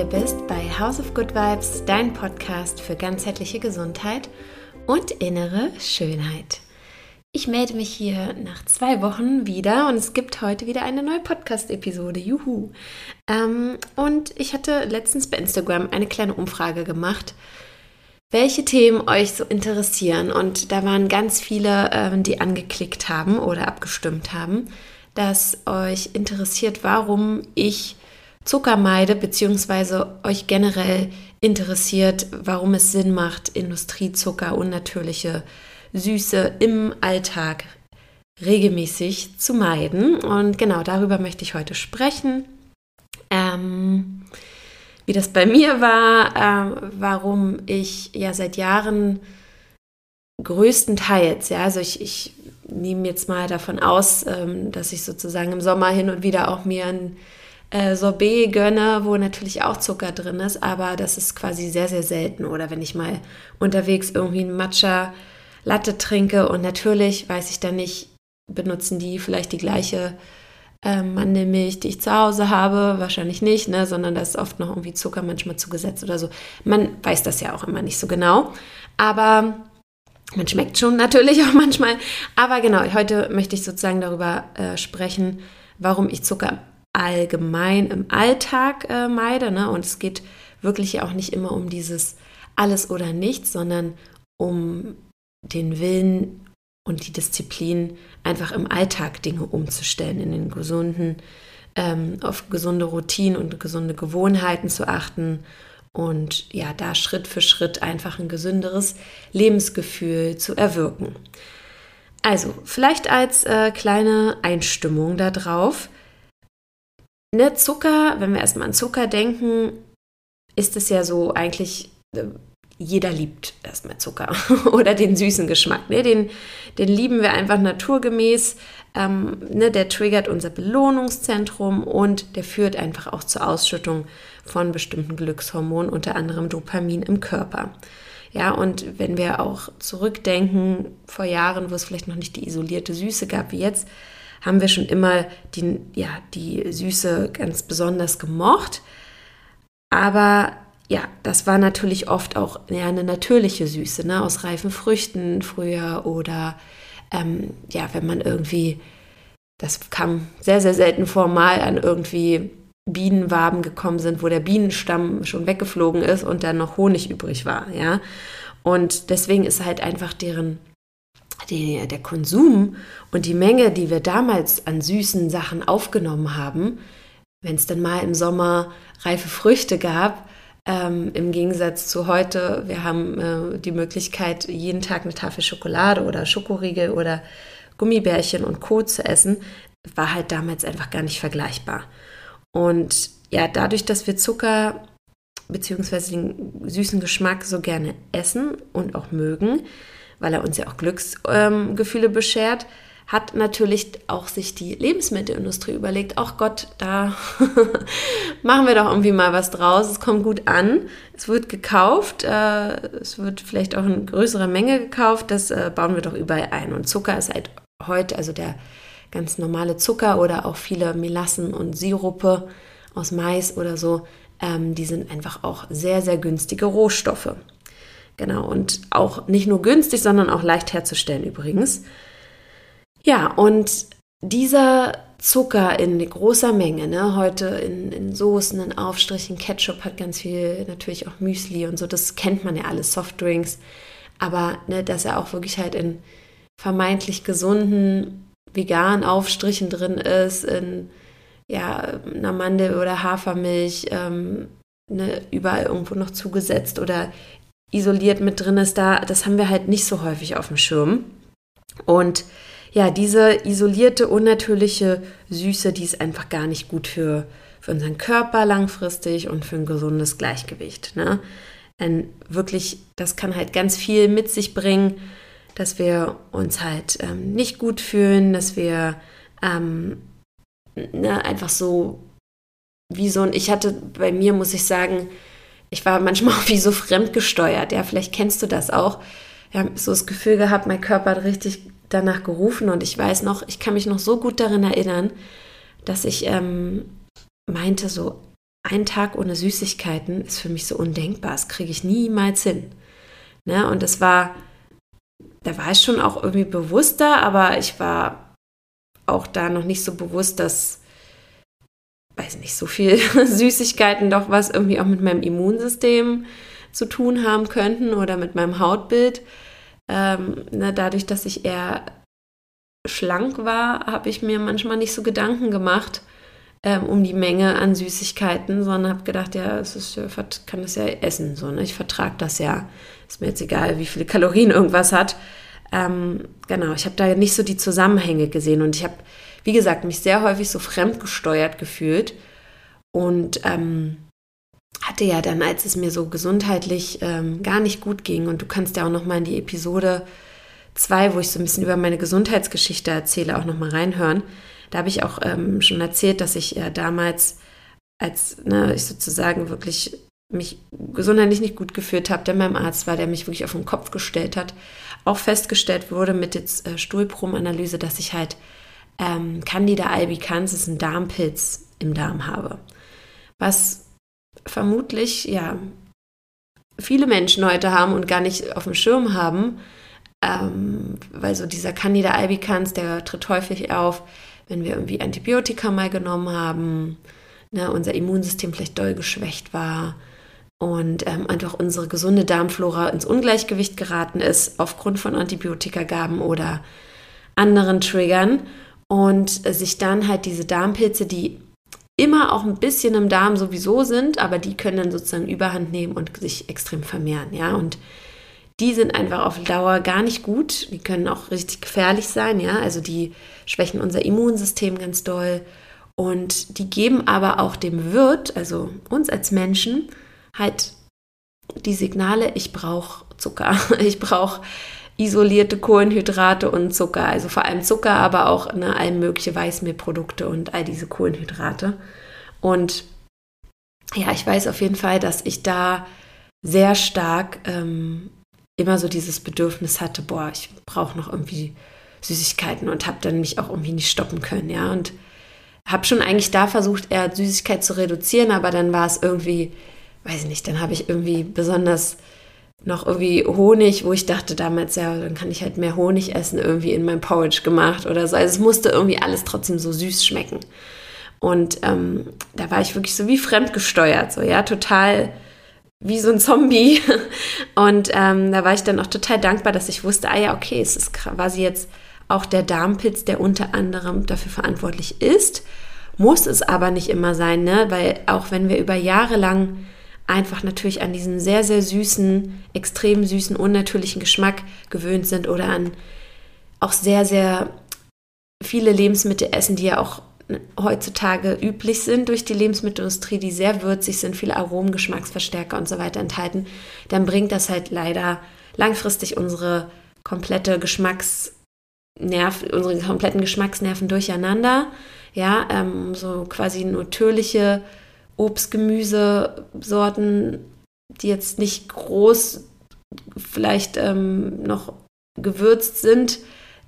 hier bist bei House of Good Vibes, dein Podcast für ganzheitliche Gesundheit und innere Schönheit. Ich melde mich hier nach zwei Wochen wieder und es gibt heute wieder eine neue Podcast-Episode. Juhu! Ähm, und ich hatte letztens bei Instagram eine kleine Umfrage gemacht, welche Themen euch so interessieren. Und da waren ganz viele, ähm, die angeklickt haben oder abgestimmt haben, dass euch interessiert, warum ich Zucker meide, beziehungsweise euch generell interessiert, warum es Sinn macht, Industriezucker, unnatürliche Süße im Alltag regelmäßig zu meiden. Und genau darüber möchte ich heute sprechen. Ähm, wie das bei mir war, äh, warum ich ja seit Jahren größtenteils, ja, also ich, ich nehme jetzt mal davon aus, ähm, dass ich sozusagen im Sommer hin und wieder auch mir ein äh, Sorbet gönne, wo natürlich auch Zucker drin ist, aber das ist quasi sehr, sehr selten. Oder wenn ich mal unterwegs irgendwie ein Matcha Latte trinke und natürlich weiß ich dann nicht, benutzen die vielleicht die gleiche ähm, Mandelmilch, die ich zu Hause habe, wahrscheinlich nicht, ne, sondern da ist oft noch irgendwie Zucker manchmal zugesetzt oder so. Man weiß das ja auch immer nicht so genau, aber man schmeckt schon natürlich auch manchmal. Aber genau, heute möchte ich sozusagen darüber äh, sprechen, warum ich Zucker allgemein im Alltag äh, meide. Ne? Und es geht wirklich auch nicht immer um dieses alles oder nichts, sondern um den Willen und die Disziplin, einfach im Alltag Dinge umzustellen, in den gesunden, ähm, auf gesunde Routinen und gesunde Gewohnheiten zu achten und ja, da Schritt für Schritt einfach ein gesünderes Lebensgefühl zu erwirken. Also, vielleicht als äh, kleine Einstimmung darauf. Ne, Zucker, wenn wir erstmal an Zucker denken, ist es ja so eigentlich, äh, jeder liebt erstmal Zucker oder den süßen Geschmack. Ne? Den, den lieben wir einfach naturgemäß. Ähm, ne? Der triggert unser Belohnungszentrum und der führt einfach auch zur Ausschüttung von bestimmten Glückshormonen, unter anderem Dopamin im Körper. Ja, und wenn wir auch zurückdenken vor Jahren, wo es vielleicht noch nicht die isolierte Süße gab wie jetzt, haben wir schon immer die, ja, die Süße ganz besonders gemocht. Aber ja, das war natürlich oft auch ja, eine natürliche Süße, ne, aus reifen Früchten früher oder ähm, ja, wenn man irgendwie, das kam sehr, sehr selten vor, mal an irgendwie Bienenwaben gekommen sind, wo der Bienenstamm schon weggeflogen ist und dann noch Honig übrig war, ja. Und deswegen ist halt einfach deren die, der Konsum und die Menge, die wir damals an süßen Sachen aufgenommen haben, wenn es dann mal im Sommer reife Früchte gab, ähm, im Gegensatz zu heute, wir haben äh, die Möglichkeit, jeden Tag eine Tafel Schokolade oder Schokoriegel oder Gummibärchen und Co. zu essen, war halt damals einfach gar nicht vergleichbar. Und ja, dadurch, dass wir Zucker bzw. den süßen Geschmack so gerne essen und auch mögen, weil er uns ja auch Glücksgefühle ähm, beschert, hat natürlich auch sich die Lebensmittelindustrie überlegt, ach Gott, da machen wir doch irgendwie mal was draus, es kommt gut an, es wird gekauft, äh, es wird vielleicht auch in größerer Menge gekauft, das äh, bauen wir doch überall ein. Und Zucker ist halt heute, also der ganz normale Zucker oder auch viele Melassen und Sirupe aus Mais oder so, ähm, die sind einfach auch sehr, sehr günstige Rohstoffe. Genau, und auch nicht nur günstig, sondern auch leicht herzustellen übrigens. Ja, und dieser Zucker in großer Menge, ne, heute in, in Soßen, in Aufstrichen, Ketchup hat ganz viel, natürlich auch Müsli und so, das kennt man ja alles, Softdrinks, aber ne, dass er auch wirklich halt in vermeintlich gesunden veganen Aufstrichen drin ist, in ja, einer Mandel- oder Hafermilch, ähm, ne, überall irgendwo noch zugesetzt oder isoliert mit drin ist, da, das haben wir halt nicht so häufig auf dem Schirm. Und ja, diese isolierte, unnatürliche Süße, die ist einfach gar nicht gut für, für unseren Körper langfristig und für ein gesundes Gleichgewicht. Ne? Denn wirklich, das kann halt ganz viel mit sich bringen, dass wir uns halt ähm, nicht gut fühlen, dass wir ähm, ne, einfach so wie so ein, ich hatte bei mir, muss ich sagen, ich war manchmal auch wie so fremdgesteuert. Ja, vielleicht kennst du das auch. Ich habe so das Gefühl gehabt, mein Körper hat richtig danach gerufen und ich weiß noch, ich kann mich noch so gut daran erinnern, dass ich ähm, meinte so, ein Tag ohne Süßigkeiten ist für mich so undenkbar. Das kriege ich niemals hin. Ne? Und es war, da war ich schon auch irgendwie bewusster, aber ich war auch da noch nicht so bewusst, dass, weiß nicht, so viel Süßigkeiten doch was irgendwie auch mit meinem Immunsystem zu tun haben könnten oder mit meinem Hautbild. Ähm, ne, dadurch, dass ich eher schlank war, habe ich mir manchmal nicht so Gedanken gemacht ähm, um die Menge an Süßigkeiten, sondern habe gedacht, ja, es ist, kann das ja essen. So, ne? Ich vertrage das ja. Ist mir jetzt egal, wie viele Kalorien irgendwas hat. Ähm, genau, ich habe da nicht so die Zusammenhänge gesehen und ich habe, wie gesagt, mich sehr häufig so fremdgesteuert gefühlt und ähm, hatte ja dann, als es mir so gesundheitlich ähm, gar nicht gut ging und du kannst ja auch noch mal in die Episode 2, wo ich so ein bisschen über meine Gesundheitsgeschichte erzähle, auch noch mal reinhören. Da habe ich auch ähm, schon erzählt, dass ich äh, damals, als ne, ich sozusagen wirklich mich gesundheitlich nicht gut gefühlt habe, der meinem Arzt war, der mich wirklich auf den Kopf gestellt hat, auch festgestellt wurde mit jetzt äh, Stuhlprobenanalyse, dass ich halt ähm, Candida albicans, ein Darmpilz im Darm habe. Was vermutlich, ja, viele Menschen heute haben und gar nicht auf dem Schirm haben, ähm, weil so dieser Candida albicans, der tritt häufig auf, wenn wir irgendwie Antibiotika mal genommen haben, ne, unser Immunsystem vielleicht doll geschwächt war und ähm, einfach unsere gesunde Darmflora ins Ungleichgewicht geraten ist aufgrund von Antibiotikagaben oder anderen Triggern und sich dann halt diese Darmpilze, die immer auch ein bisschen im Darm sowieso sind, aber die können dann sozusagen Überhand nehmen und sich extrem vermehren, ja, und die sind einfach auf Dauer gar nicht gut. Die können auch richtig gefährlich sein, ja. Also die schwächen unser Immunsystem ganz doll. Und die geben aber auch dem Wirt, also uns als Menschen, halt die Signale, ich brauche Zucker, ich brauche isolierte Kohlenhydrate und Zucker, also vor allem Zucker, aber auch ne, all mögliche Weißmehlprodukte und all diese Kohlenhydrate. Und ja, ich weiß auf jeden Fall, dass ich da sehr stark ähm, immer so dieses Bedürfnis hatte, boah, ich brauche noch irgendwie Süßigkeiten und habe dann mich auch irgendwie nicht stoppen können, ja. Und habe schon eigentlich da versucht, eher Süßigkeit zu reduzieren, aber dann war es irgendwie, weiß ich nicht, dann habe ich irgendwie besonders noch irgendwie Honig, wo ich dachte damals, ja, dann kann ich halt mehr Honig essen, irgendwie in mein Porridge gemacht oder so. Also es musste irgendwie alles trotzdem so süß schmecken. Und ähm, da war ich wirklich so wie fremdgesteuert, so ja, total wie so ein Zombie. Und ähm, da war ich dann auch total dankbar, dass ich wusste, ah ja, okay, es ist quasi jetzt auch der Darmpilz, der unter anderem dafür verantwortlich ist. Muss es aber nicht immer sein, ne? Weil auch wenn wir über Jahre lang einfach natürlich an diesen sehr, sehr süßen, extrem süßen, unnatürlichen Geschmack gewöhnt sind oder an auch sehr, sehr viele Lebensmittel essen, die ja auch heutzutage üblich sind durch die Lebensmittelindustrie, die sehr würzig sind, viele Aromen, Geschmacksverstärker und so weiter enthalten, dann bringt das halt leider langfristig unsere komplette Geschmacksnerv, unsere kompletten Geschmacksnerven durcheinander. Ja, ähm, so quasi natürliche Obst, Gemüsesorten, die jetzt nicht groß vielleicht ähm, noch gewürzt sind,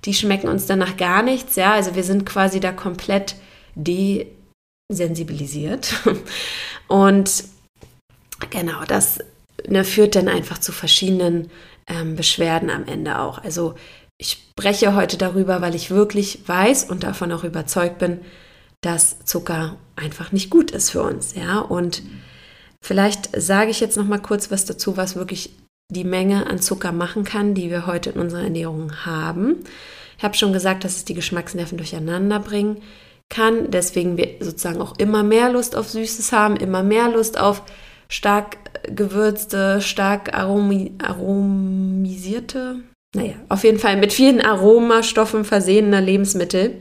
die schmecken uns danach gar nichts. Ja, also wir sind quasi da komplett desensibilisiert. Und genau, das ne, führt dann einfach zu verschiedenen ähm, Beschwerden am Ende auch. Also ich spreche heute darüber, weil ich wirklich weiß und davon auch überzeugt bin, dass Zucker einfach nicht gut ist für uns, ja. Und vielleicht sage ich jetzt noch mal kurz was dazu, was wirklich die Menge an Zucker machen kann, die wir heute in unserer Ernährung haben. Ich habe schon gesagt, dass es die Geschmacksnerven durcheinander bringen kann. Deswegen wir sozusagen auch immer mehr Lust auf Süßes haben, immer mehr Lust auf stark gewürzte, stark aromi aromisierte, naja, auf jeden Fall mit vielen Aromastoffen versehene Lebensmittel,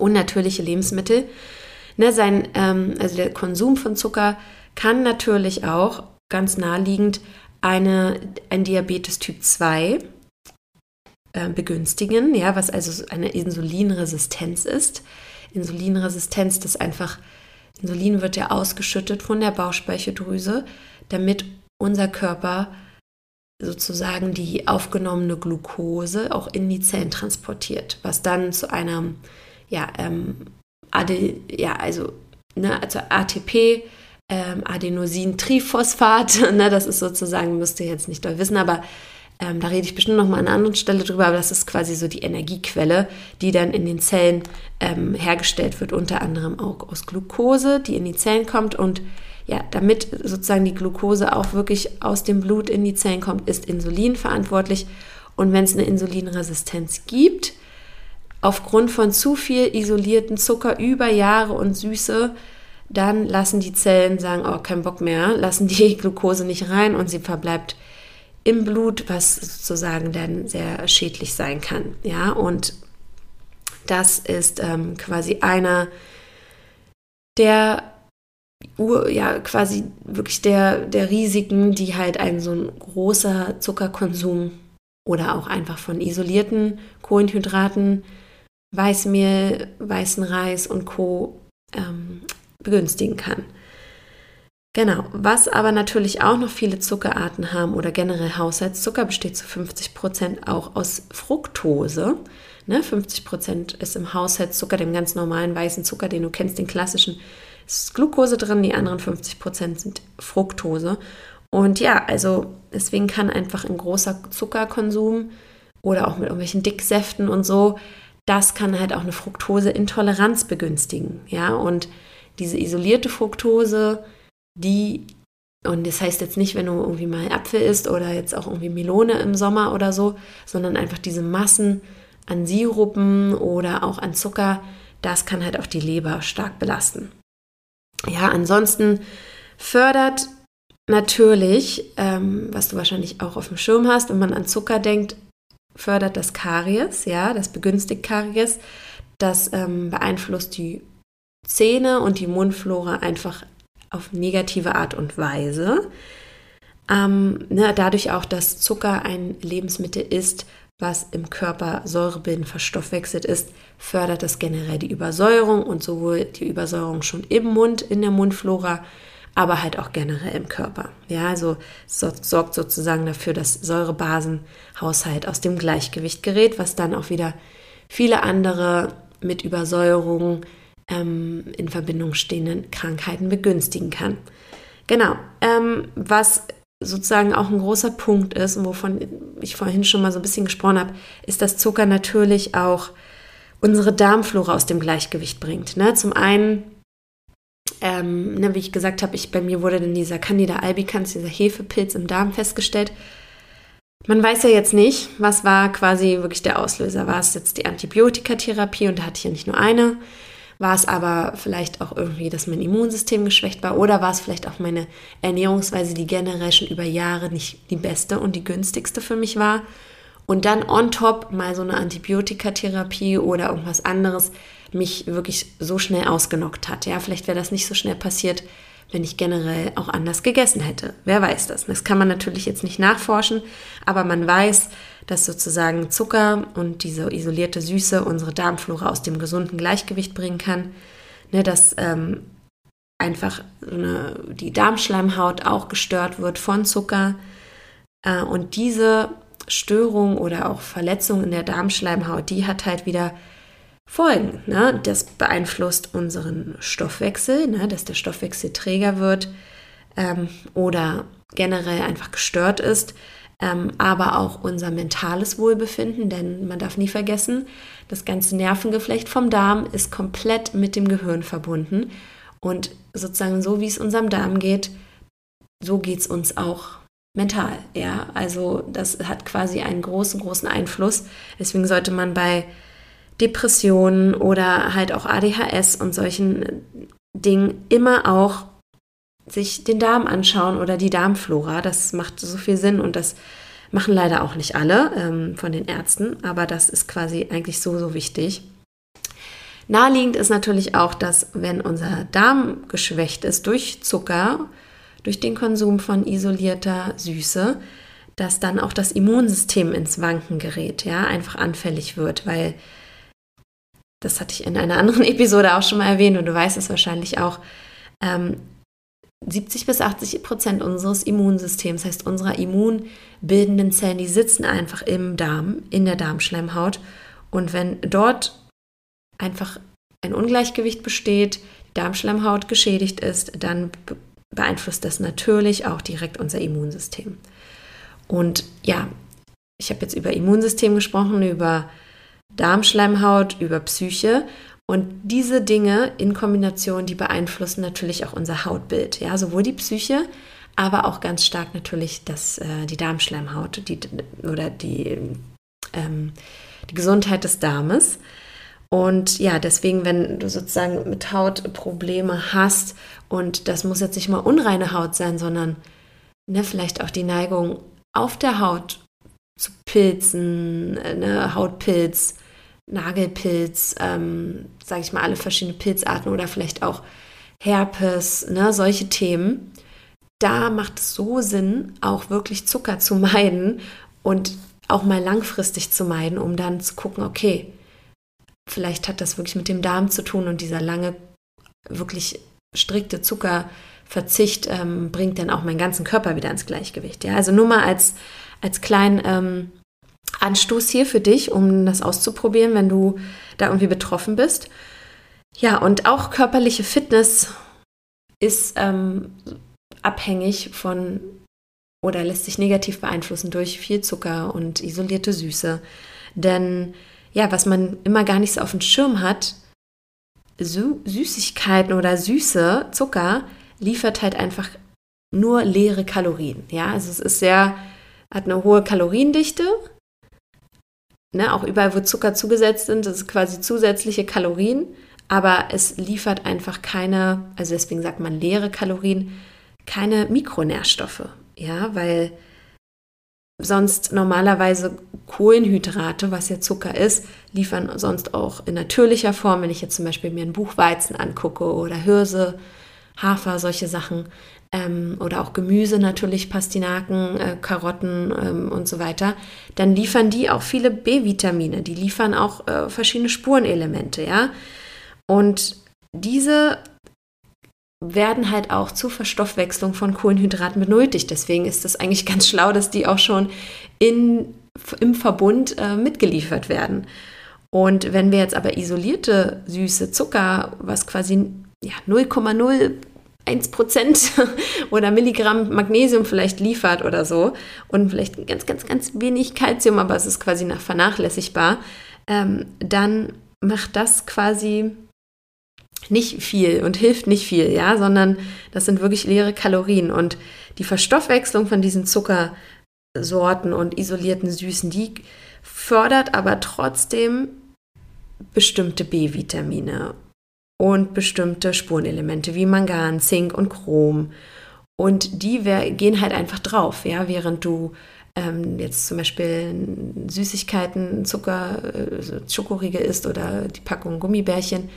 unnatürliche Lebensmittel. Ne, sein, ähm, also der Konsum von Zucker kann natürlich auch ganz naheliegend eine, ein Diabetes Typ 2 äh, begünstigen, ja, was also eine Insulinresistenz ist. Insulinresistenz, das einfach, Insulin wird ja ausgeschüttet von der Bauchspeicheldrüse, damit unser Körper sozusagen die aufgenommene Glucose auch in die Zellen transportiert, was dann zu einem, ja, ähm, AD, ja also ne, also ATP ähm, Adenosintriphosphat. ne, das ist sozusagen, müsst ihr jetzt nicht doll wissen, aber ähm, da rede ich bestimmt noch mal an einer anderen Stelle drüber, aber das ist quasi so die Energiequelle, die dann in den Zellen ähm, hergestellt wird, unter anderem auch aus Glucose, die in die Zellen kommt und ja, damit sozusagen die Glucose auch wirklich aus dem Blut in die Zellen kommt, ist Insulin verantwortlich. Und wenn es eine Insulinresistenz gibt, aufgrund von zu viel isolierten Zucker über Jahre und Süße, dann lassen die Zellen sagen, oh, kein Bock mehr, lassen die Glucose nicht rein und sie verbleibt im Blut, was sozusagen dann sehr schädlich sein kann. Ja, und das ist ähm, quasi einer der ja, quasi wirklich der, der Risiken, die halt ein so ein großer Zuckerkonsum oder auch einfach von isolierten Kohlenhydraten, Weißmehl, weißen Reis und Co. Ähm, begünstigen kann. Genau, was aber natürlich auch noch viele Zuckerarten haben oder generell Haushaltszucker besteht zu 50 Prozent auch aus Fructose. Ne, 50 Prozent ist im Haushaltszucker, dem ganz normalen weißen Zucker, den du kennst, den klassischen, ist Glucose drin, die anderen 50 Prozent sind Fructose. Und ja, also deswegen kann einfach ein großer Zuckerkonsum oder auch mit irgendwelchen Dicksäften und so, das kann halt auch eine Fructoseintoleranz begünstigen. Ja, und diese isolierte Fructose, die, und das heißt jetzt nicht, wenn du irgendwie mal Apfel isst oder jetzt auch irgendwie Melone im Sommer oder so, sondern einfach diese Massen an Sirupen oder auch an Zucker, das kann halt auch die Leber stark belasten. Ja, ansonsten fördert natürlich, ähm, was du wahrscheinlich auch auf dem Schirm hast, wenn man an Zucker denkt, fördert das Karies, ja, das begünstigt Karies, das ähm, beeinflusst die Zähne und die Mundflora einfach auf negative Art und Weise. Ähm, ne, dadurch auch, dass Zucker ein Lebensmittel ist, was im Körper säurebildend verstoffwechselt ist, fördert das generell die Übersäuerung und sowohl die Übersäuerung schon im Mund, in der Mundflora, aber halt auch generell im Körper. Ja, also sorgt sozusagen dafür, dass Säurebasenhaushalt aus dem Gleichgewicht gerät, was dann auch wieder viele andere mit Übersäuerung ähm, in Verbindung stehenden Krankheiten begünstigen kann. Genau, ähm, was sozusagen auch ein großer Punkt ist und wovon ich vorhin schon mal so ein bisschen gesprochen habe, ist, dass Zucker natürlich auch unsere Darmflora aus dem Gleichgewicht bringt. Ne? Zum einen, ähm, ne, wie ich gesagt habe, ich, bei mir wurde dann dieser Candida albicans, dieser Hefepilz im Darm festgestellt. Man weiß ja jetzt nicht, was war quasi wirklich der Auslöser. War es jetzt die Antibiotikatherapie und da hatte ich ja nicht nur eine, war es aber vielleicht auch irgendwie, dass mein Immunsystem geschwächt war oder war es vielleicht auch meine Ernährungsweise, die generell schon über Jahre nicht die beste und die günstigste für mich war. Und dann on top mal so eine Antibiotikatherapie oder irgendwas anderes mich wirklich so schnell ausgenockt hat. Ja, vielleicht wäre das nicht so schnell passiert, wenn ich generell auch anders gegessen hätte. Wer weiß das? Das kann man natürlich jetzt nicht nachforschen, aber man weiß, dass sozusagen Zucker und diese isolierte Süße unsere Darmflora aus dem gesunden Gleichgewicht bringen kann. Ne, dass ähm, einfach eine, die Darmschleimhaut auch gestört wird von Zucker. Äh, und diese Störung oder auch Verletzung in der Darmschleimhaut, die hat halt wieder Folgen. Ne? Das beeinflusst unseren Stoffwechsel, ne? dass der Stoffwechsel träger wird ähm, oder generell einfach gestört ist, ähm, aber auch unser mentales Wohlbefinden, denn man darf nie vergessen, das ganze Nervengeflecht vom Darm ist komplett mit dem Gehirn verbunden und sozusagen so wie es unserem Darm geht, so geht es uns auch mental. Ja, also das hat quasi einen großen, großen Einfluss. Deswegen sollte man bei Depressionen oder halt auch ADHS und solchen Dingen immer auch sich den Darm anschauen oder die Darmflora. Das macht so viel Sinn und das machen leider auch nicht alle ähm, von den Ärzten, aber das ist quasi eigentlich so, so wichtig. Naheliegend ist natürlich auch, dass wenn unser Darm geschwächt ist durch Zucker, durch den Konsum von isolierter Süße, dass dann auch das Immunsystem ins Wanken gerät, ja, einfach anfällig wird, weil das hatte ich in einer anderen Episode auch schon mal erwähnt und du weißt es wahrscheinlich auch, ähm, 70 bis 80 Prozent unseres Immunsystems, heißt unserer immunbildenden Zellen, die sitzen einfach im Darm, in der Darmschleimhaut. Und wenn dort einfach ein Ungleichgewicht besteht, die Darmschleimhaut geschädigt ist, dann beeinflusst das natürlich auch direkt unser Immunsystem. Und ja, ich habe jetzt über Immunsystem gesprochen, über Darmschleimhaut, über Psyche. Und diese Dinge in Kombination, die beeinflussen natürlich auch unser Hautbild. Ja, sowohl die Psyche, aber auch ganz stark natürlich das, äh, die Darmschleimhaut die, oder die, ähm, die Gesundheit des Darmes. Und ja, deswegen, wenn du sozusagen mit Haut Probleme hast, und das muss jetzt nicht mal unreine Haut sein, sondern ne, vielleicht auch die Neigung auf der Haut zu Pilzen, ne, Hautpilz, Nagelpilz, ähm, sage ich mal, alle verschiedene Pilzarten oder vielleicht auch Herpes, ne, solche Themen. Da macht es so Sinn, auch wirklich Zucker zu meiden und auch mal langfristig zu meiden, um dann zu gucken, okay, vielleicht hat das wirklich mit dem Darm zu tun und dieser lange, wirklich strikte Zuckerverzicht ähm, bringt dann auch meinen ganzen Körper wieder ins Gleichgewicht. Ja? Also nur mal als, als kleinen ähm, Anstoß hier für dich, um das auszuprobieren, wenn du da irgendwie betroffen bist. Ja, und auch körperliche Fitness ist ähm, abhängig von oder lässt sich negativ beeinflussen durch viel Zucker und isolierte Süße. Denn ja, was man immer gar nicht so auf dem Schirm hat, Sü Süßigkeiten oder Süße, Zucker, liefert halt einfach nur leere Kalorien. Ja, also es ist sehr, hat eine hohe Kaloriendichte, Ne, auch überall, wo Zucker zugesetzt sind, das ist quasi zusätzliche Kalorien, aber es liefert einfach keine, also deswegen sagt man leere Kalorien, keine Mikronährstoffe. Ja, weil sonst normalerweise Kohlenhydrate, was ja Zucker ist, liefern sonst auch in natürlicher Form, wenn ich jetzt zum Beispiel mir ein Buchweizen angucke oder Hirse, Hafer, solche Sachen, ähm, oder auch Gemüse natürlich, Pastinaken, äh, Karotten ähm, und so weiter, dann liefern die auch viele B-Vitamine, die liefern auch äh, verschiedene Spurenelemente, ja. Und diese werden halt auch zur Verstoffwechslung von Kohlenhydraten benötigt. Deswegen ist es eigentlich ganz schlau, dass die auch schon in, im Verbund äh, mitgeliefert werden. Und wenn wir jetzt aber isolierte süße Zucker, was quasi ja, 0,0 1% oder Milligramm Magnesium vielleicht liefert oder so und vielleicht ganz, ganz, ganz wenig Kalzium, aber es ist quasi nach vernachlässigbar, ähm, dann macht das quasi nicht viel und hilft nicht viel, ja, sondern das sind wirklich leere Kalorien und die Verstoffwechslung von diesen Zuckersorten und isolierten Süßen, die fördert aber trotzdem bestimmte B-Vitamine und bestimmte Spurenelemente wie Mangan, Zink und Chrom. Und die gehen halt einfach drauf, ja, während du ähm, jetzt zum Beispiel Süßigkeiten, Zucker, äh, Schokoriegel isst oder die Packung Gummibärchen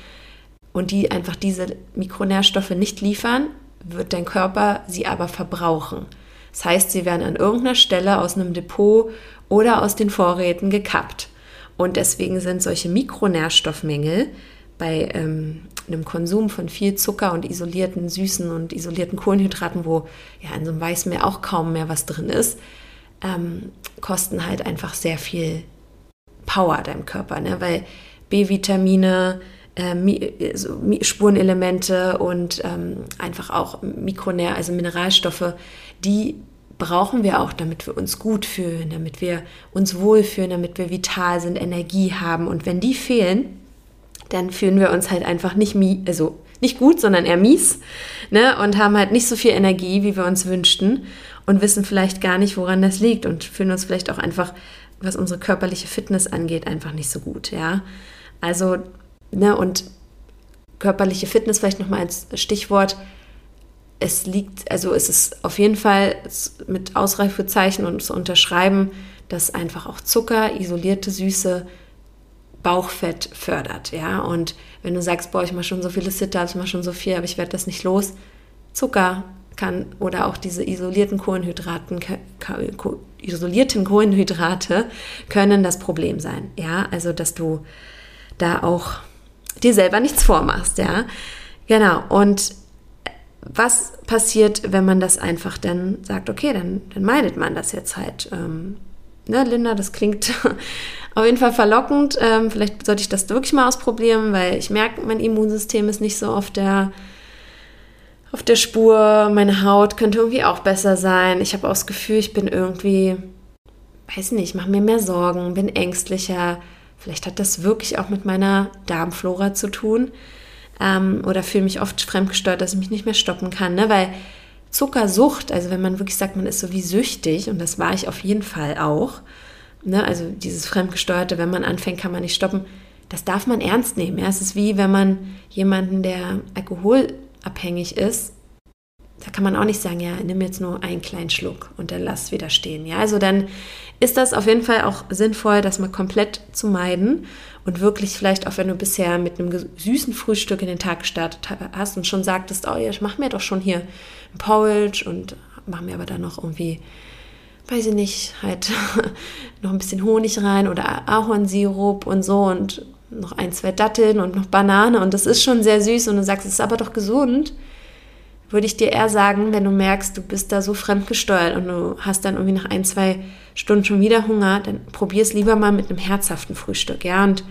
und die einfach diese Mikronährstoffe nicht liefern, wird dein Körper sie aber verbrauchen. Das heißt, sie werden an irgendeiner Stelle aus einem Depot oder aus den Vorräten gekappt. Und deswegen sind solche Mikronährstoffmängel bei ähm, einem Konsum von viel Zucker und isolierten Süßen und isolierten Kohlenhydraten, wo ja in so einem Weißmeer auch kaum mehr was drin ist, ähm, kosten halt einfach sehr viel Power deinem Körper, ne? weil B-Vitamine, äh, Spurenelemente und ähm, einfach auch Mikronähr, also Mineralstoffe, die brauchen wir auch, damit wir uns gut fühlen, damit wir uns wohlfühlen, damit wir vital sind, Energie haben. Und wenn die fehlen, dann fühlen wir uns halt einfach nicht, also nicht gut, sondern eher mies ne? und haben halt nicht so viel Energie, wie wir uns wünschten und wissen vielleicht gar nicht, woran das liegt und fühlen uns vielleicht auch einfach, was unsere körperliche Fitness angeht, einfach nicht so gut, ja. Also, ne, und körperliche Fitness vielleicht nochmal als Stichwort. Es liegt, also es ist auf jeden Fall mit Ausreifezeichen und zu unterschreiben, dass einfach auch Zucker, isolierte Süße, Bauchfett fördert, ja. Und wenn du sagst, boah, ich mache schon so viele Sit-ups, ich mache schon so viel, aber ich werde das nicht los, Zucker kann oder auch diese isolierten Kohlenhydraten, isolierten Kohlenhydrate können das Problem sein, ja. Also, dass du da auch dir selber nichts vormachst, ja. Genau. Und was passiert, wenn man das einfach dann sagt, okay, dann, dann meidet man das jetzt halt. Ähm, ne, Linda, das klingt auf jeden Fall verlockend. Ähm, vielleicht sollte ich das wirklich mal ausprobieren, weil ich merke, mein Immunsystem ist nicht so auf der auf der Spur. Meine Haut könnte irgendwie auch besser sein. Ich habe auch das Gefühl, ich bin irgendwie, weiß nicht, mache mir mehr Sorgen, bin ängstlicher. Vielleicht hat das wirklich auch mit meiner Darmflora zu tun. Ähm, oder fühle mich oft fremdgesteuert, dass ich mich nicht mehr stoppen kann. Ne? Weil Zuckersucht, also wenn man wirklich sagt, man ist so wie süchtig, und das war ich auf jeden Fall auch, ne? also dieses Fremdgesteuerte, wenn man anfängt, kann man nicht stoppen, das darf man ernst nehmen. Ja? Es ist wie wenn man jemanden, der alkoholabhängig ist, da kann man auch nicht sagen, ja, nimm jetzt nur einen kleinen Schluck und dann lass wieder stehen. Ja, also dann ist das auf jeden Fall auch sinnvoll, das mal komplett zu meiden und wirklich vielleicht auch, wenn du bisher mit einem süßen Frühstück in den Tag gestartet hast und schon sagtest, oh ja, ich mache mir doch schon hier Porridge und mache mir aber dann noch irgendwie, weiß ich nicht, halt noch ein bisschen Honig rein oder Ahornsirup und so und noch ein, zwei Datteln und noch Banane und das ist schon sehr süß und du sagst, es ist aber doch gesund würde ich dir eher sagen, wenn du merkst, du bist da so fremdgesteuert und du hast dann irgendwie nach ein, zwei Stunden schon wieder Hunger, dann probier es lieber mal mit einem herzhaften Frühstück, ja, und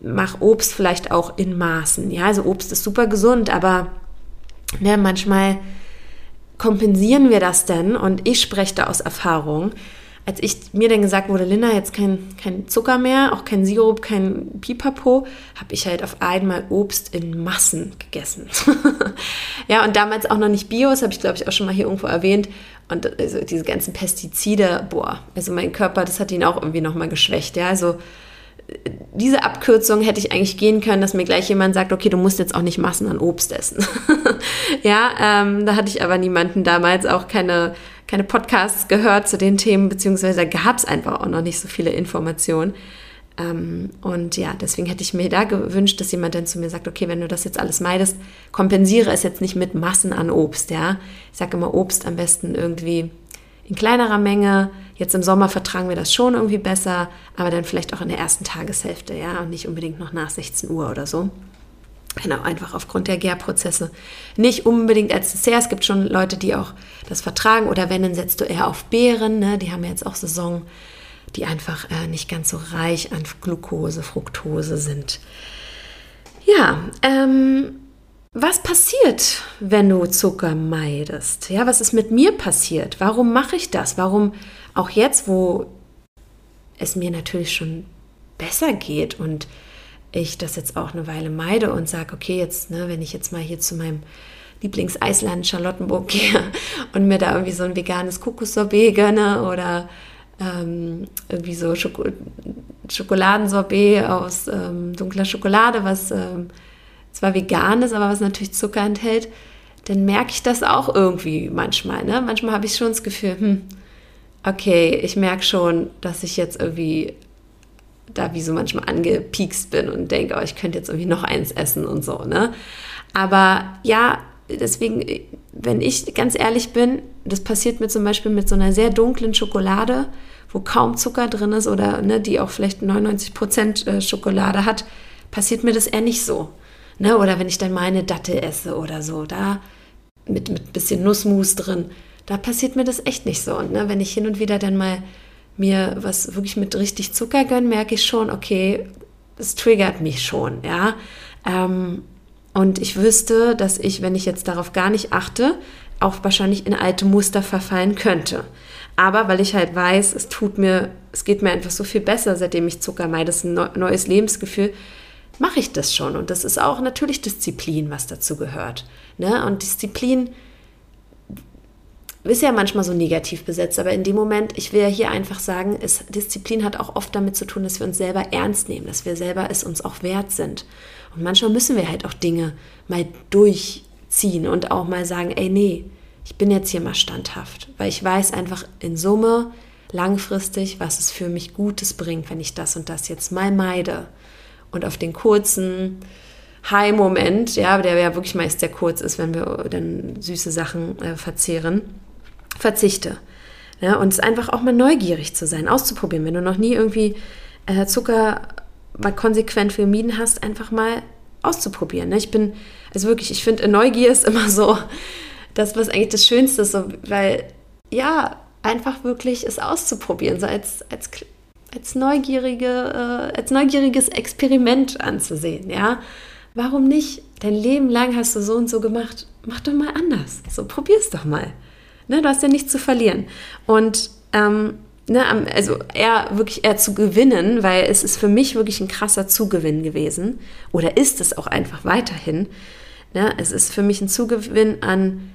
mach Obst vielleicht auch in Maßen, ja, also Obst ist super gesund, aber ne, manchmal kompensieren wir das denn und ich spreche da aus Erfahrung, als ich mir dann gesagt wurde, Linda, jetzt kein, kein Zucker mehr, auch kein Sirup, kein Pipapo, habe ich halt auf einmal Obst in Massen gegessen. ja, und damals auch noch nicht Bios, habe ich glaube ich auch schon mal hier irgendwo erwähnt. Und also diese ganzen Pestizide, boah, also mein Körper, das hat ihn auch irgendwie nochmal geschwächt. Ja, also diese Abkürzung hätte ich eigentlich gehen können, dass mir gleich jemand sagt, okay, du musst jetzt auch nicht Massen an Obst essen. ja, ähm, da hatte ich aber niemanden damals, auch keine, keine Podcasts gehört zu den Themen, beziehungsweise gab es einfach auch noch nicht so viele Informationen. Ähm, und ja, deswegen hätte ich mir da gewünscht, dass jemand dann zu mir sagt, okay, wenn du das jetzt alles meidest, kompensiere es jetzt nicht mit Massen an Obst, ja. Ich sage immer Obst am besten irgendwie in kleinerer Menge. Jetzt im Sommer vertragen wir das schon irgendwie besser, aber dann vielleicht auch in der ersten Tageshälfte, ja, und nicht unbedingt noch nach 16 Uhr oder so. Genau, einfach aufgrund der Gärprozesse. Nicht unbedingt als Dessert. Es gibt schon Leute, die auch das vertragen. Oder wenn, dann setzt du eher auf Beeren. Ne? Die haben ja jetzt auch Saison, die einfach äh, nicht ganz so reich an Glucose, Fructose sind. Ja, ähm, was passiert, wenn du Zucker meidest? Ja, was ist mit mir passiert? Warum mache ich das? Warum auch jetzt, wo es mir natürlich schon besser geht und ich das jetzt auch eine Weile meide und sage, okay, jetzt, ne, wenn ich jetzt mal hier zu meinem Lieblingseisland Charlottenburg gehe und mir da irgendwie so ein veganes Kokossorbet gönne oder ähm, irgendwie so Schoko Schokoladensorbet aus ähm, dunkler Schokolade, was ähm, zwar vegan ist, aber was natürlich Zucker enthält, dann merke ich das auch irgendwie manchmal. Ne? Manchmal habe ich schon das Gefühl, hm, okay, ich merke schon, dass ich jetzt irgendwie da wie so manchmal angepiekst bin und denke, oh, ich könnte jetzt irgendwie noch eins essen und so. Ne? Aber ja, deswegen, wenn ich ganz ehrlich bin, das passiert mir zum Beispiel mit so einer sehr dunklen Schokolade, wo kaum Zucker drin ist oder ne, die auch vielleicht 99% äh, Schokolade hat, passiert mir das eher nicht so. Ne? Oder wenn ich dann meine Dattel esse oder so, da mit, mit bisschen Nussmus drin, da passiert mir das echt nicht so. Und ne, wenn ich hin und wieder dann mal mir was wirklich mit richtig Zucker gönne, merke ich schon, okay, es triggert mich schon, ja. Ähm, und ich wüsste, dass ich, wenn ich jetzt darauf gar nicht achte, auch wahrscheinlich in alte Muster verfallen könnte. Aber weil ich halt weiß, es tut mir, es geht mir einfach so viel besser, seitdem ich Zucker meide, das ist ein neues Lebensgefühl, mache ich das schon. Und das ist auch natürlich Disziplin, was dazu gehört. Ne? Und Disziplin ist ja manchmal so negativ besetzt, aber in dem Moment, ich will ja hier einfach sagen, ist, Disziplin hat auch oft damit zu tun, dass wir uns selber ernst nehmen, dass wir selber es uns auch wert sind. Und manchmal müssen wir halt auch Dinge mal durchziehen und auch mal sagen, ey, nee, ich bin jetzt hier mal standhaft, weil ich weiß einfach in Summe langfristig, was es für mich Gutes bringt, wenn ich das und das jetzt mal meide und auf den kurzen High-Moment, ja, der ja wirklich meist sehr kurz ist, wenn wir dann süße Sachen äh, verzehren, verzichte. Ja, und es einfach auch mal neugierig zu sein, auszuprobieren. Wenn du noch nie irgendwie äh, Zucker mal konsequent vermieden hast, einfach mal auszuprobieren. Ne? Ich bin, also wirklich, ich finde, Neugier ist immer so das, was eigentlich das Schönste ist, so, weil ja, einfach wirklich es auszuprobieren, so als, als als, neugierige, äh, als neugieriges Experiment anzusehen. Ja? Warum nicht dein Leben lang hast du so und so gemacht, mach doch mal anders. So, probier's doch mal. Ne, du hast ja nichts zu verlieren. Und ähm, ne, also eher wirklich eher zu gewinnen, weil es ist für mich wirklich ein krasser Zugewinn gewesen. Oder ist es auch einfach weiterhin. Ne? Es ist für mich ein Zugewinn an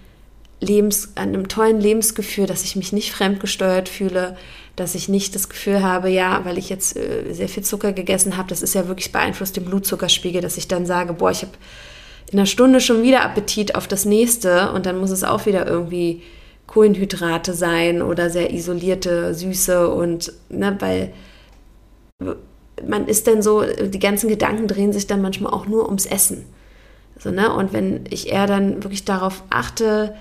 Lebens, an einem tollen Lebensgefühl, dass ich mich nicht fremdgesteuert fühle, dass ich nicht das Gefühl habe, ja, weil ich jetzt äh, sehr viel Zucker gegessen habe, das ist ja wirklich beeinflusst den Blutzuckerspiegel, dass ich dann sage, boah, ich habe in einer Stunde schon wieder Appetit auf das nächste und dann muss es auch wieder irgendwie Kohlenhydrate sein oder sehr isolierte Süße und ne, weil man ist dann so, die ganzen Gedanken drehen sich dann manchmal auch nur ums Essen. So, ne? Und wenn ich eher dann wirklich darauf achte,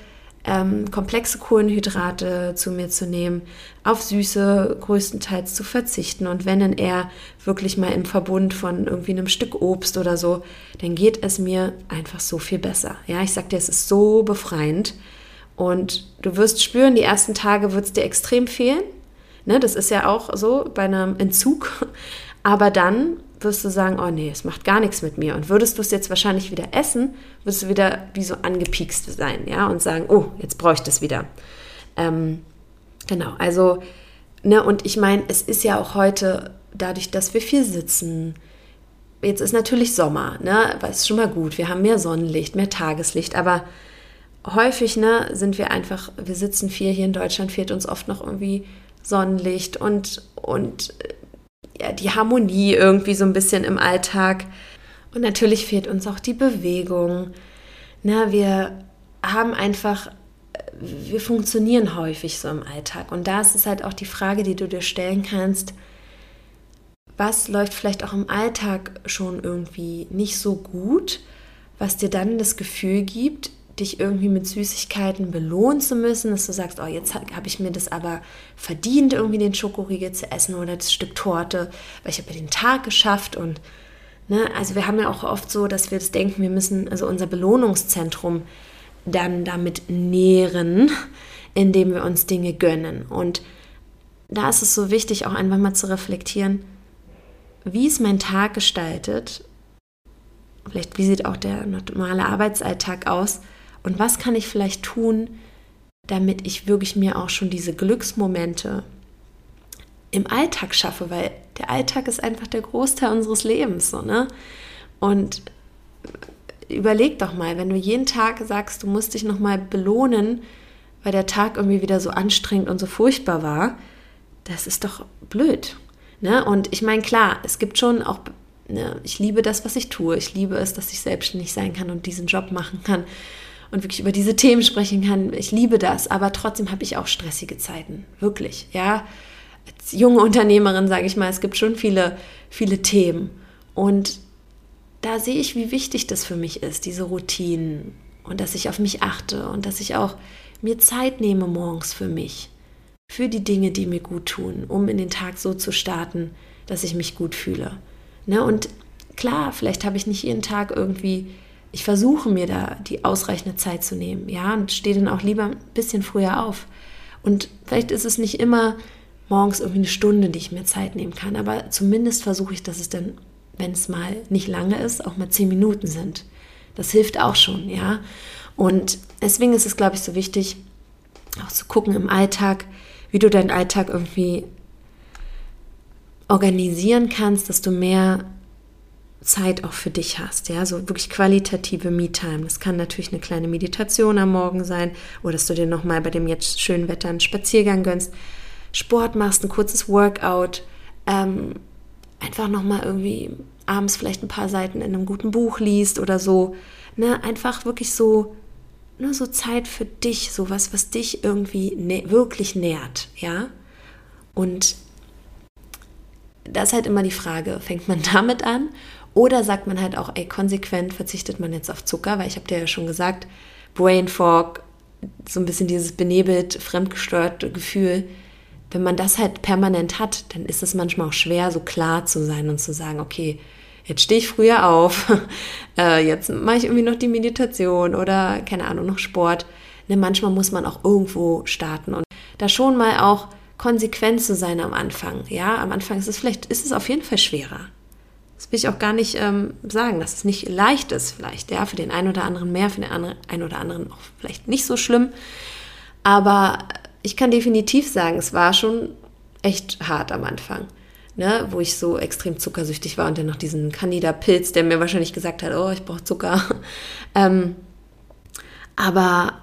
ähm, komplexe Kohlenhydrate zu mir zu nehmen, auf Süße größtenteils zu verzichten und wenn dann eher wirklich mal im Verbund von irgendwie einem Stück Obst oder so, dann geht es mir einfach so viel besser. Ja, ich sag dir, es ist so befreiend und du wirst spüren, die ersten Tage wird es dir extrem fehlen. Ne, das ist ja auch so bei einem Entzug. Aber dann wirst du sagen, oh nee, es macht gar nichts mit mir. Und würdest du es jetzt wahrscheinlich wieder essen, wirst du wieder wie so angepiekst sein, ja, und sagen, oh, jetzt brauche ich das wieder. Ähm, genau, also, ne, und ich meine, es ist ja auch heute, dadurch, dass wir viel sitzen, jetzt ist natürlich Sommer, ne, aber ist schon mal gut, wir haben mehr Sonnenlicht, mehr Tageslicht, aber häufig, ne, sind wir einfach, wir sitzen viel hier in Deutschland, fehlt uns oft noch irgendwie Sonnenlicht und, und ja, die Harmonie irgendwie so ein bisschen im Alltag. Und natürlich fehlt uns auch die Bewegung. Na, wir haben einfach, wir funktionieren häufig so im Alltag. Und da ist es halt auch die Frage, die du dir stellen kannst, was läuft vielleicht auch im Alltag schon irgendwie nicht so gut, was dir dann das Gefühl gibt, dich irgendwie mit Süßigkeiten belohnen zu müssen, dass du sagst, oh, jetzt habe ich mir das aber verdient, irgendwie den Schokoriegel zu essen oder das Stück Torte, weil ich habe ja den Tag geschafft und ne, also wir haben ja auch oft so, dass wir das denken, wir müssen also unser Belohnungszentrum dann damit nähren, indem wir uns Dinge gönnen und da ist es so wichtig, auch einfach mal zu reflektieren, wie ist mein Tag gestaltet Vielleicht, wie sieht auch der normale Arbeitsalltag aus? Und was kann ich vielleicht tun, damit ich wirklich mir auch schon diese Glücksmomente im Alltag schaffe, weil der Alltag ist einfach der Großteil unseres Lebens, so, ne? Und überleg doch mal, wenn du jeden Tag sagst, du musst dich nochmal belohnen, weil der Tag irgendwie wieder so anstrengend und so furchtbar war, das ist doch blöd. Ne? Und ich meine, klar, es gibt schon auch, ne, ich liebe das, was ich tue. Ich liebe es, dass ich selbstständig sein kann und diesen Job machen kann und wirklich über diese Themen sprechen kann. Ich liebe das, aber trotzdem habe ich auch stressige Zeiten, wirklich, ja. Als junge Unternehmerin sage ich mal, es gibt schon viele, viele Themen und da sehe ich, wie wichtig das für mich ist, diese Routinen und dass ich auf mich achte und dass ich auch mir Zeit nehme morgens für mich, für die Dinge, die mir gut tun, um in den Tag so zu starten, dass ich mich gut fühle. Ne? Und klar, vielleicht habe ich nicht jeden Tag irgendwie ich versuche mir da die ausreichende Zeit zu nehmen, ja, und stehe dann auch lieber ein bisschen früher auf. Und vielleicht ist es nicht immer morgens irgendwie eine Stunde, die ich mir Zeit nehmen kann, aber zumindest versuche ich, dass es dann, wenn es mal nicht lange ist, auch mal zehn Minuten sind. Das hilft auch schon, ja. Und deswegen ist es, glaube ich, so wichtig, auch zu gucken im Alltag, wie du deinen Alltag irgendwie organisieren kannst, dass du mehr Zeit auch für dich hast, ja, so wirklich qualitative Me-Time. Das kann natürlich eine kleine Meditation am Morgen sein oder dass du dir nochmal bei dem jetzt schönen Wetter einen Spaziergang gönnst, Sport machst, ein kurzes Workout, ähm, einfach nochmal irgendwie abends vielleicht ein paar Seiten in einem guten Buch liest oder so, ne, einfach wirklich so, nur so Zeit für dich, sowas, was dich irgendwie wirklich nährt, ja, und da ist halt immer die Frage, fängt man damit an oder sagt man halt auch, ey, konsequent verzichtet man jetzt auf Zucker, weil ich habe dir ja schon gesagt, Brain Fog, so ein bisschen dieses benebelt, fremdgesteuerte Gefühl. Wenn man das halt permanent hat, dann ist es manchmal auch schwer, so klar zu sein und zu sagen, okay, jetzt stehe ich früher auf, äh, jetzt mache ich irgendwie noch die Meditation oder keine Ahnung, noch Sport. Ne, manchmal muss man auch irgendwo starten und da schon mal auch konsequent zu sein am Anfang. Ja, am Anfang ist es vielleicht, ist es auf jeden Fall schwerer. Das will ich auch gar nicht ähm, sagen, dass es nicht leicht ist, vielleicht. Ja, für den einen oder anderen mehr, für den einen oder anderen auch vielleicht nicht so schlimm. Aber ich kann definitiv sagen, es war schon echt hart am Anfang. Ne, wo ich so extrem zuckersüchtig war und dann noch diesen Candida-Pilz, der mir wahrscheinlich gesagt hat, oh, ich brauche Zucker. ähm, aber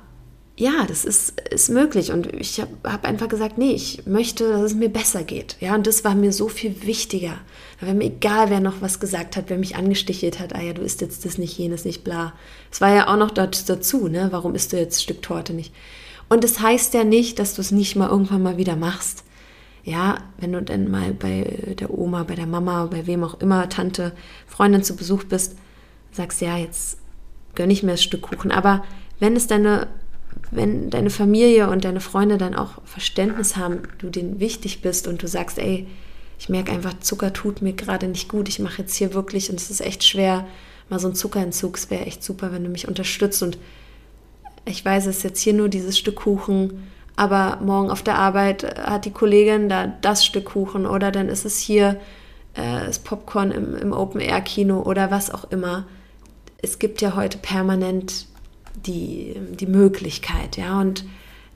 ja, das ist, ist möglich. Und ich habe hab einfach gesagt, nee, ich möchte, dass es mir besser geht. Ja, und das war mir so viel wichtiger. Da wäre mir egal, wer noch was gesagt hat, wer mich angestichelt hat, ah ja, du isst jetzt das nicht, jenes nicht, bla. Es war ja auch noch dazu, ne? Warum isst du jetzt ein Stück Torte nicht? Und das heißt ja nicht, dass du es nicht mal irgendwann mal wieder machst. Ja, wenn du dann mal bei der Oma, bei der Mama, bei wem auch immer, Tante, Freundin zu Besuch bist, sagst ja, jetzt gönn ich mir das Stück Kuchen. Aber wenn es deine wenn deine Familie und deine Freunde dann auch Verständnis haben, du denen wichtig bist und du sagst, ey, ich merke einfach, Zucker tut mir gerade nicht gut, ich mache jetzt hier wirklich und es ist echt schwer, mal so ein Zuckerentzug, es wäre echt super, wenn du mich unterstützt und ich weiß, es ist jetzt hier nur dieses Stück Kuchen, aber morgen auf der Arbeit hat die Kollegin da das Stück Kuchen oder dann ist es hier äh, das Popcorn im, im Open-Air-Kino oder was auch immer. Es gibt ja heute permanent die, die Möglichkeit, ja, und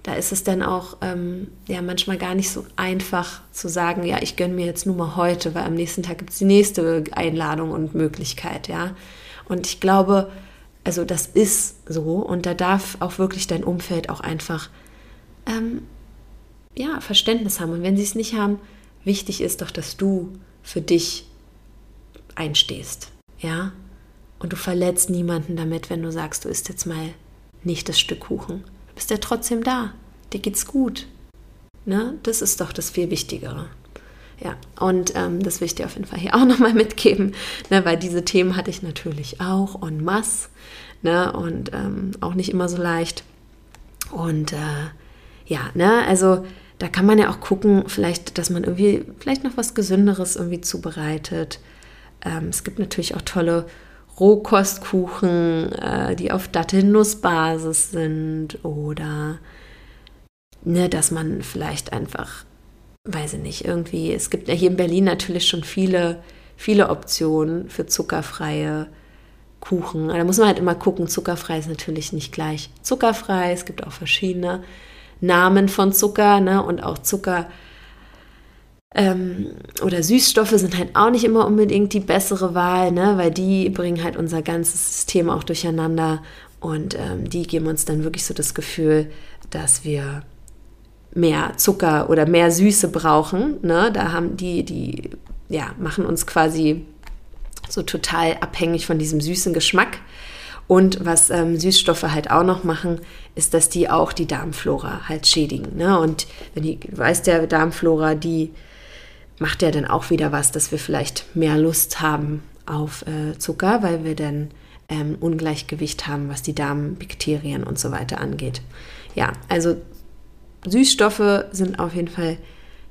da ist es dann auch ähm, ja manchmal gar nicht so einfach zu sagen, ja, ich gönne mir jetzt nur mal heute, weil am nächsten Tag gibt es die nächste Einladung und Möglichkeit, ja. Und ich glaube, also das ist so und da darf auch wirklich dein Umfeld auch einfach ähm, ja, Verständnis haben. Und wenn sie es nicht haben, wichtig ist doch, dass du für dich einstehst, ja. Und du verletzt niemanden damit, wenn du sagst, du isst jetzt mal nicht das Stück Kuchen. Du bist ja trotzdem da. Dir geht's gut. Ne? Das ist doch das viel Wichtigere. Ja, und ähm, das will ich dir auf jeden Fall hier auch nochmal mitgeben, ne, weil diese Themen hatte ich natürlich auch en masse ne, und ähm, auch nicht immer so leicht. Und äh, ja, ne, also da kann man ja auch gucken, vielleicht, dass man irgendwie vielleicht noch was Gesünderes irgendwie zubereitet. Ähm, es gibt natürlich auch tolle Rohkostkuchen, äh, die auf Dattelnussbasis sind oder ne, dass man vielleicht einfach, weiß ich nicht, irgendwie, es gibt ja hier in Berlin natürlich schon viele, viele Optionen für zuckerfreie Kuchen. Da muss man halt immer gucken, zuckerfrei ist natürlich nicht gleich zuckerfrei. Es gibt auch verschiedene Namen von Zucker ne, und auch Zucker ähm, oder Süßstoffe sind halt auch nicht immer unbedingt die bessere Wahl, ne? weil die bringen halt unser ganzes System auch durcheinander und ähm, die geben uns dann wirklich so das Gefühl, dass wir mehr Zucker oder mehr Süße brauchen. Ne? Da haben die, die ja, machen uns quasi so total abhängig von diesem süßen Geschmack. Und was ähm, Süßstoffe halt auch noch machen, ist, dass die auch die Darmflora halt schädigen. Ne? Und wenn die, weißt ja, Darmflora, die macht ja dann auch wieder was, dass wir vielleicht mehr Lust haben auf äh, Zucker, weil wir dann ähm, Ungleichgewicht haben, was die Darmbakterien und so weiter angeht. Ja, also Süßstoffe sind auf jeden Fall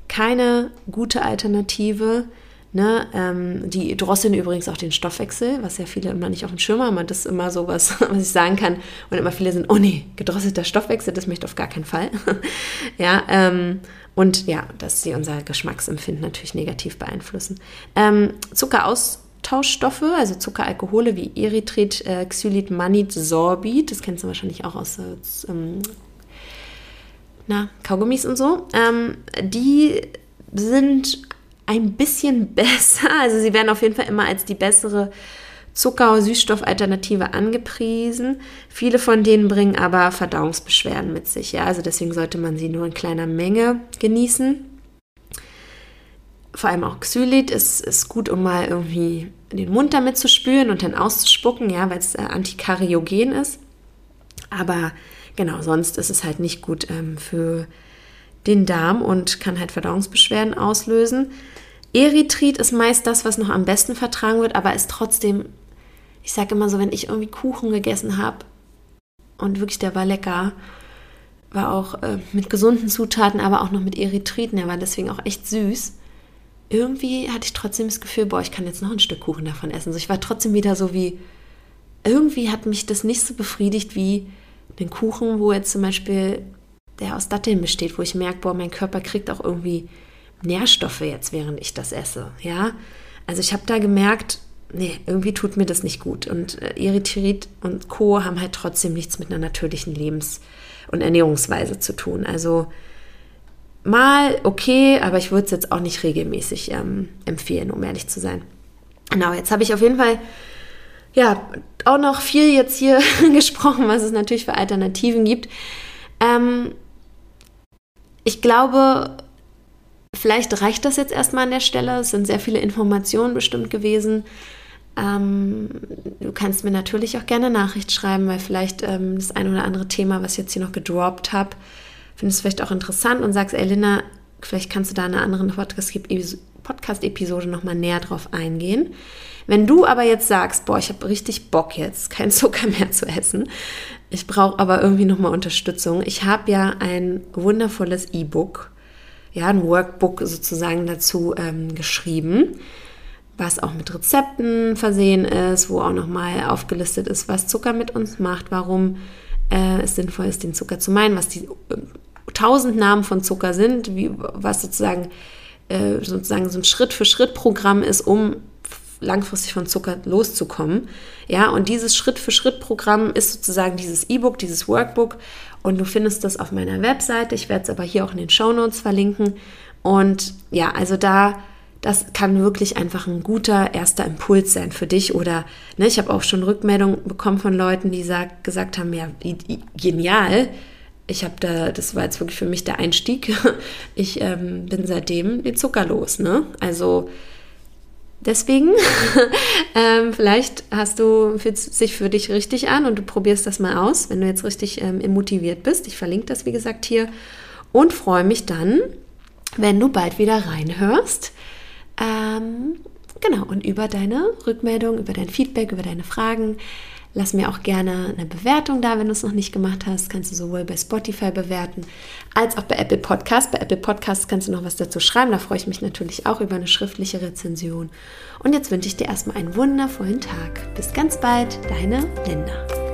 keine gute Alternative. Ne, ähm, die drosseln übrigens auch den Stoffwechsel, was ja viele immer nicht auf dem Schirm haben. Das ist immer so was, was ich sagen kann. Und immer viele sind, oh nee, gedrosselter Stoffwechsel, das möchte ich auf gar keinen Fall. ja, ähm, und ja, dass sie unser Geschmacksempfinden natürlich negativ beeinflussen. Ähm, Zuckeraustauschstoffe, also Zuckeralkohole wie Erythrit, äh, Xylit, Mannit, Sorbit, das kennst du wahrscheinlich auch aus äh, ähm, na, Kaugummis und so, ähm, die sind ein bisschen besser. Also sie werden auf jeden Fall immer als die bessere Zucker- und Süßstoffalternative angepriesen. Viele von denen bringen aber Verdauungsbeschwerden mit sich. Ja? Also deswegen sollte man sie nur in kleiner Menge genießen. Vor allem auch Xylit ist, ist gut, um mal irgendwie den Mund damit zu spüren und dann auszuspucken, ja, weil es äh, antikariogen ist. Aber genau, sonst ist es halt nicht gut ähm, für den Darm und kann halt Verdauungsbeschwerden auslösen. Erythrit ist meist das, was noch am besten vertragen wird, aber ist trotzdem, ich sage immer so, wenn ich irgendwie Kuchen gegessen habe und wirklich der war lecker, war auch äh, mit gesunden Zutaten, aber auch noch mit Erythriten, der war deswegen auch echt süß. Irgendwie hatte ich trotzdem das Gefühl, boah, ich kann jetzt noch ein Stück Kuchen davon essen. So, ich war trotzdem wieder so wie, irgendwie hat mich das nicht so befriedigt wie den Kuchen, wo jetzt zum Beispiel der aus Datteln besteht, wo ich merke, boah, mein Körper kriegt auch irgendwie Nährstoffe jetzt, während ich das esse. Ja, also ich habe da gemerkt, nee, irgendwie tut mir das nicht gut. Und äh, Erythrit und Co. haben halt trotzdem nichts mit einer natürlichen Lebens- und Ernährungsweise zu tun. Also mal okay, aber ich würde es jetzt auch nicht regelmäßig ähm, empfehlen, um ehrlich zu sein. Genau, jetzt habe ich auf jeden Fall ja auch noch viel jetzt hier gesprochen, was es natürlich für Alternativen gibt. Ähm, ich glaube, vielleicht reicht das jetzt erstmal an der Stelle. Es sind sehr viele Informationen bestimmt gewesen. Ähm, du kannst mir natürlich auch gerne Nachricht schreiben, weil vielleicht ähm, das ein oder andere Thema, was ich jetzt hier noch gedroppt habe, findest du vielleicht auch interessant und sagst, ey Linda, vielleicht kannst du da in einer anderen Podcast-Episode nochmal näher drauf eingehen. Wenn du aber jetzt sagst, boah, ich habe richtig Bock jetzt, kein Zucker mehr zu essen, ich brauche aber irgendwie nochmal Unterstützung. Ich habe ja ein wundervolles E-Book, ja, ein Workbook sozusagen dazu ähm, geschrieben was auch mit Rezepten versehen ist, wo auch nochmal aufgelistet ist, was Zucker mit uns macht, warum äh, es sinnvoll ist, den Zucker zu meinen, was die äh, tausend Namen von Zucker sind, wie, was sozusagen, äh, sozusagen so ein Schritt-für-Schritt-Programm ist, um langfristig von Zucker loszukommen. Ja, und dieses Schritt-für-Schritt-Programm ist sozusagen dieses E-Book, dieses Workbook. Und du findest das auf meiner Webseite. Ich werde es aber hier auch in den Show Notes verlinken. Und ja, also da das kann wirklich einfach ein guter erster Impuls sein für dich. Oder ne, ich habe auch schon Rückmeldungen bekommen von Leuten, die sag, gesagt haben, ja, genial. Ich habe da, das war jetzt wirklich für mich der Einstieg. Ich ähm, bin seitdem die zuckerlos. Ne? Also deswegen, ähm, vielleicht hast du fühlt sich für dich richtig an und du probierst das mal aus, wenn du jetzt richtig ähm, motiviert bist. Ich verlinke das, wie gesagt, hier und freue mich dann, wenn du bald wieder reinhörst ähm, genau, und über deine Rückmeldung, über dein Feedback, über deine Fragen. Lass mir auch gerne eine Bewertung da, wenn du es noch nicht gemacht hast. Kannst du sowohl bei Spotify bewerten als auch bei Apple Podcasts. Bei Apple Podcasts kannst du noch was dazu schreiben. Da freue ich mich natürlich auch über eine schriftliche Rezension. Und jetzt wünsche ich dir erstmal einen wundervollen Tag. Bis ganz bald, deine Linda.